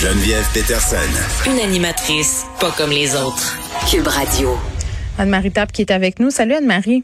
Geneviève Peterson. Une animatrice pas comme les autres. Cube Radio. Anne-Marie Tape qui est avec nous. Salut Anne-Marie.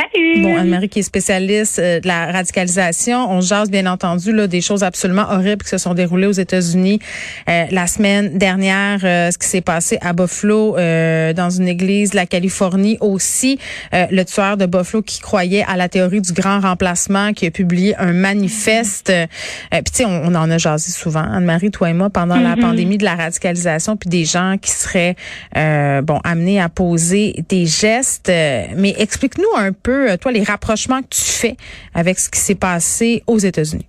Salut. Bon, Anne-Marie qui est spécialiste euh, de la radicalisation. On jase bien entendu là, des choses absolument horribles qui se sont déroulées aux États-Unis euh, la semaine dernière. euh, ce qui s'est passé à Buffalo, euh, dans une église de la Californie aussi. Euh, le tueur de Buffalo qui croyait à la théorie du grand remplacement, qui a publié un manifeste. Euh, Puis tu sais, on, on en a jasé souvent, Anne-Marie, toi et moi, pendant la pandémie de la radicalisation, puis des gens qui seraient euh, bon amenés à poser des gestes. Euh, mais explique-nous un peu, euh, toi, les rapprochements que tu fais avec ce qui s'est passé aux États-Unis?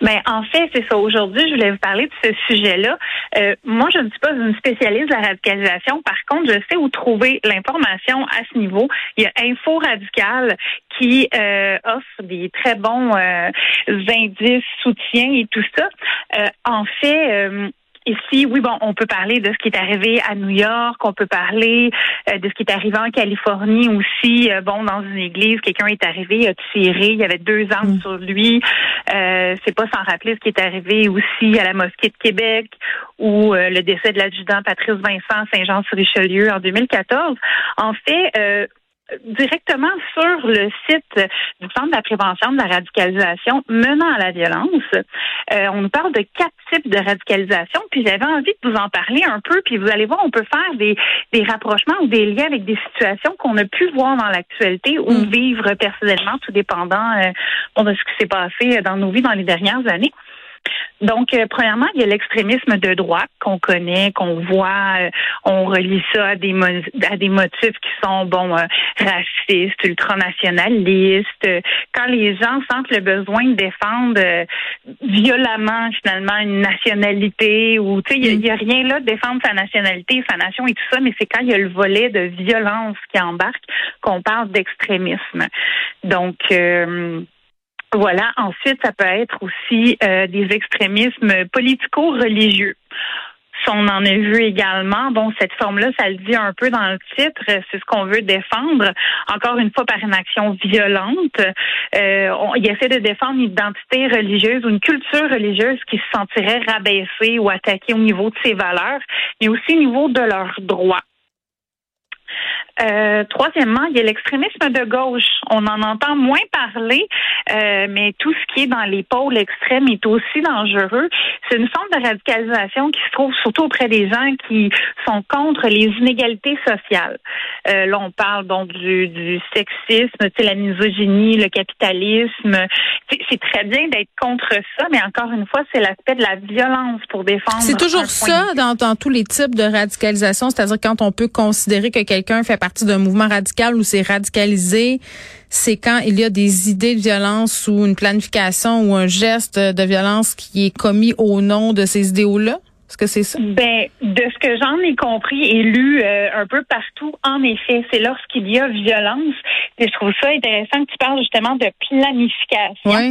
Ben, en fait, c'est ça. Aujourd'hui, je voulais vous parler de ce sujet-là. Euh, moi, je ne suis pas une spécialiste de la radicalisation. Par contre, je sais où trouver l'information à ce niveau. Il y a Info Radical qui euh, offre des très bons indices, soutiens et tout ça. En fait, Ici, oui, bon, on peut parler de ce qui est arrivé à New York, on peut parler euh, de ce qui est arrivé en Californie aussi. Euh, bon, dans une église, quelqu'un est arrivé, il a tiré, il y avait deux armes sur lui. Euh, c'est pas sans rappeler ce qui est arrivé aussi à la mosquée de Québec ou euh, le décès de l'adjudant Patrice Vincent à Saint-Jean-sur-Richelieu en 2014. En fait, euh, directement sur le site du Centre de la prévention de la radicalisation menant à la violence. Euh, on nous parle de quatre types de radicalisation, puis j'avais envie de vous en parler un peu, puis vous allez voir, on peut faire des, des rapprochements ou des liens avec des situations qu'on a pu voir dans l'actualité ou vivre personnellement, tout dépendant euh, de ce qui s'est passé dans nos vies dans les dernières années. Donc, euh, premièrement, il y a l'extrémisme de droite qu'on connaît, qu'on voit, euh, on relie ça à des mo- à des motifs qui sont bon euh, racistes, ultranationalistes. Quand les gens sentent le besoin de défendre violemment finalement une nationalité ou tu sais, il y a- a rien là de défendre sa nationalité, sa nation et tout ça, mais c'est quand il y a le volet de violence qui embarque qu'on parle d'extrémisme. Donc voilà. Ensuite, ça peut être aussi euh, des extrémismes politico-religieux. On en a vu également, bon, cette forme-là, ça le dit un peu dans le titre, c'est ce qu'on veut défendre, encore une fois par une action violente. Euh, on, il essaie de défendre une identité religieuse ou une culture religieuse qui se sentirait rabaissée ou attaquée au niveau de ses valeurs, mais aussi au niveau de leurs droits. Euh, troisièmement, il y a l'extrémisme de gauche. On en entend moins parler, euh, mais tout ce qui est dans les pôles extrêmes est aussi dangereux. C'est une forme de radicalisation qui se trouve surtout auprès des gens qui sont contre les inégalités sociales. Euh, là, on parle donc du, du sexisme, la misogynie, le capitalisme. C'est très bien d'être contre ça, mais encore une fois, c'est l'aspect de la violence pour défendre. C'est toujours ça dans, dans tous les types de radicalisation, c'est-à-dire quand on peut considérer que quelqu'un fait d'un mouvement radical ou c'est radicalisé, c'est quand il y a des idées de violence ou une planification ou un geste de violence qui est commis au nom de ces idéaux-là? Est-ce que c'est ça? Ben, de ce que j'en ai compris et lu euh, un peu partout, en effet, c'est lorsqu'il y a violence. Et je trouve ça intéressant que tu parles justement de planification. Ouais.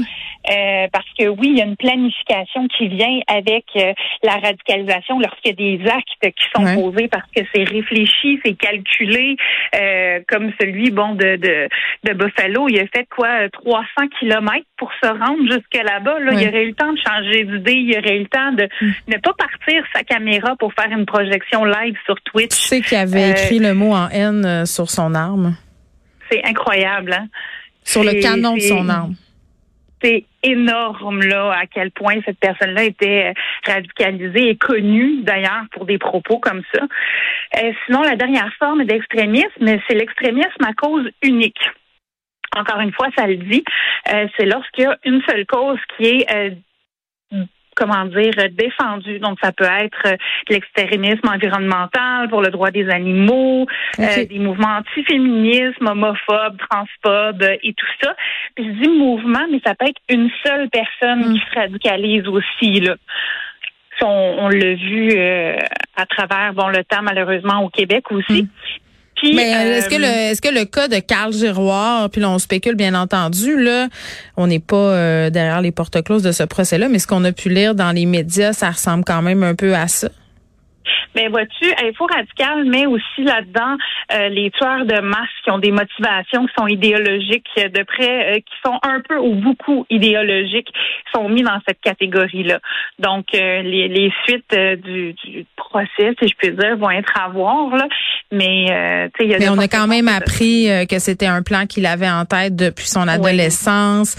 Euh, parce que oui, il y a une planification qui vient avec euh, la radicalisation lorsqu'il y a des actes qui sont posés parce que c'est réfléchi, c'est calculé, euh, comme celui bon de, de de Buffalo. Il a fait quoi euh, 300 kilomètres pour se rendre jusque là-bas. Là, Ouais. il aurait eu le temps de changer d'idée, il aurait eu le temps de ne pas partir sa caméra pour faire une projection live sur Twitch. Tu sais qu'il avait Euh, écrit le mot en haine euh, sur son arme, C'est incroyable, hein? sur le canon de son arme. c'est énorme là à quel point cette personne-là était euh, radicalisée et connue d'ailleurs pour des propos comme ça. Euh, sinon, la dernière forme d'extrémisme, c'est l'extrémisme à cause unique. Encore une fois, ça le dit, euh, c'est lorsqu'il y a une seule cause qui est euh, comment dire, défendue. Donc, ça peut être euh, l'extrémisme environnemental pour le droit des animaux, euh, des mouvements antiféminisme, homophobes, transphobes euh, et tout ça. Puis je dis mouvement, mais ça peut être une seule personne Mm. qui se radicalise aussi. Là. On, on l'a vu euh, à travers bon le temps malheureusement au Québec aussi. Mm. Puis, Mais euh, est-ce que euh, le est-ce que le cas de Carl Giroir, puis là on spécule bien entendu là, on n'est pas euh, derrière les portes closes de ce procès-là, mais ce qu'on a pu lire dans les médias, ça ressemble quand même un peu à ça? Mais vois-tu, Info Radical met aussi là-dedans euh, les tueurs de masse qui ont des motivations qui sont idéologiques, de près, euh, qui sont un peu ou beaucoup idéologiques, sont mis dans cette catégorie-là. Donc, euh, les, les, suites du, du, procès, si je puis dire, vont être à voir. Là. Mais, tu sais, Mais on a quand même appris que c'était un plan qu'il avait en tête depuis son adolescence,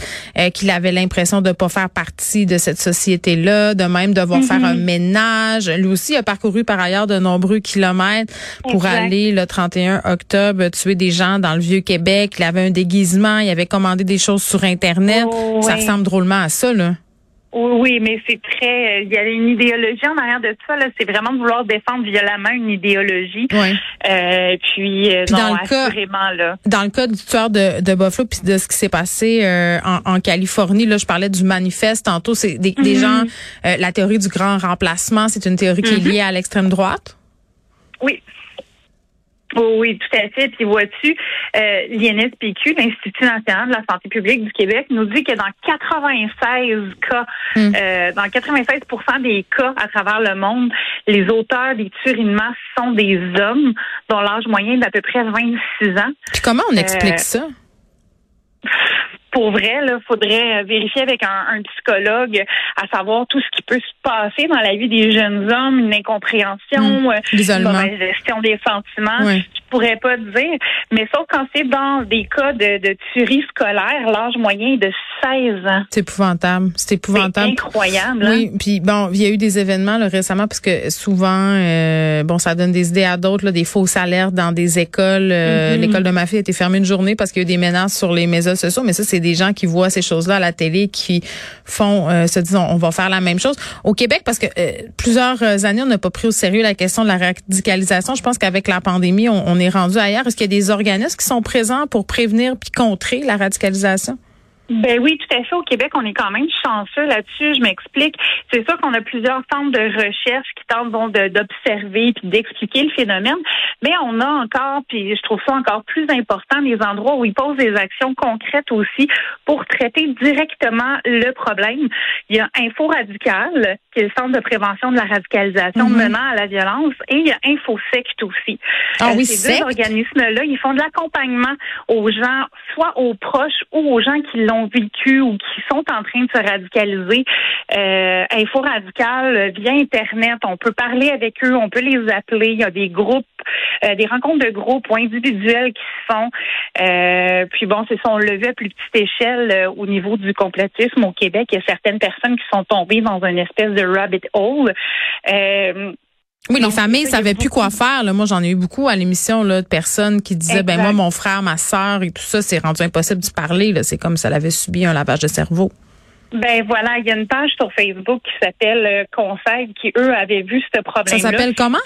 qu'il avait l'impression de pas faire partie de cette société-là, de même devoir faire un mm-hmm. ménage. Lui aussi a parcouru par ailleurs de nombreux kilomètres pour aller le 31 octobre tuer des gens dans le vieux Québec. Il avait un déguisement, il avait commandé des choses sur internet. Oh, ça ressemble drôlement à ça là. Oui, mais c'est très. Il y a une idéologie en arrière de ça. Là, c'est vraiment de vouloir défendre violemment une idéologie. Oui. Euh, puis, euh, non, dans le cas, là. Dans le cas du tueur de, de Buffalo, puis de ce qui s'est passé euh, en, Californie, là, je parlais du manifeste tantôt. C'est des, des mhm. gens. la théorie du grand remplacement, c'est une théorie qui est mhm. liée à l'extrême droite? Oui, oui, tout à fait. Puis vois-tu, euh, l'INSPQ, l'Institut national de la santé publique du Québec, nous dit que dans 96 cas, hmm. euh, dans 96% des cas à travers le monde, les auteurs des tueries de masse sont des hommes dont l'âge moyen est d'à peu près 26 ans. Puis comment on explique euh, ça? Pour vrai, il faudrait vérifier avec un, psychologue à savoir tout ce qui peut se passer dans la vie des jeunes hommes, une incompréhension, mmh. une gestion des sentiments pourrais pas dire, mais sauf quand c'est dans des cas de, de tuerie scolaire, l'âge moyen est de 16 ans. C'est épouvantable. C'est épouvantable. incroyable. Oui, hein? puis bon, il y a eu des événements là, récemment parce que souvent, euh, bon, ça donne des idées à d'autres, des fausses alertes dans des écoles. Euh, mm-hmm. L'école de ma fille a été fermée une journée parce qu'il y a eu des menaces sur les médias sociaux, mais ça, c'est des gens qui voient ces choses-là à la télé, qui font, euh, se disent, on, va faire la même chose. Au Québec, parce que plusieurs années, on n'a pas pris au sérieux la question de la radicalisation. Je pense qu'avec la pandémie, on, on est rendu ailleurs. Est-ce qu'il y a des organismes qui sont présents pour prévenir puis contrer la radicalisation? Ben oui, tout à fait. Au Québec, on est quand même chanceux là-dessus. Je m'explique. C'est sûr qu'on a plusieurs centres de recherche qui tentent donc d'observer puis d'expliquer le phénomène, mais on a encore, puis je trouve ça encore plus important, des endroits où ils posent des actions concrètes aussi pour traiter directement le problème. Il y a Info Radical, qui est le centre de prévention de la radicalisation mm-hmm. menant à la violence, et il y a InfoSect aussi. Ah oui, Ces deux organismes-là, ils font de l'accompagnement aux gens, soit aux proches ou aux gens qui l'ont vécu ou qui sont en train de se radicaliser. Euh, Info Radical via Internet, on peut parler avec eux, on peut les appeler. Il y a des groupes, euh, des rencontres de groupes ou individuels qui se font. Euh, puis bon, c'est son levé à plus petite échelle euh, au niveau du complotisme au Québec. Il y a certaines personnes qui sont tombées dans une espèce de rabbit hole. Oui, les familles savaient plus quoi faire. Là. Moi, j'en ai eu beaucoup à l'émission là, de personnes qui disaient, ben moi, mon frère, ma sœur et tout ça, c'est rendu impossible de parler. Là. C'est comme si elle avait subi un lavage de cerveau. Ben voilà, il y a une page sur Facebook qui s'appelle Conseil qui, eux, avaient vu ce problème-là. Ça s'appelle comment?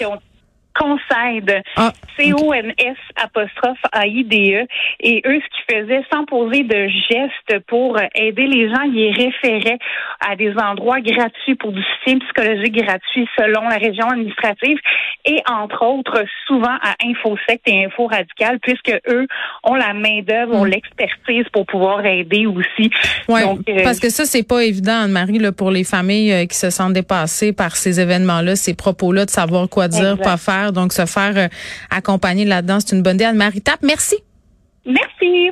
Conseil, ah, C-O-N-S apostrophe A-I-D-E. Et eux, ce qu'ils faisaient, sans poser de gestes pour aider les gens, ils référaient à des endroits gratuits pour du soutien psychologique gratuit selon la région administrative et entre autres souvent à InfoSect et Info Radical puisque eux ont la main d'œuvre, ont hmm. l'expertise pour pouvoir aider aussi. Ouais, euh, parce que ça c'est pas évident Anne-Marie là pour les familles euh, qui se sentent dépassées par ces événements-là, ces propos-là de savoir quoi dire, quoi faire donc, se faire euh, accompagner là-dedans, c'est une bonne idée. Anne-Marie merci. Merci.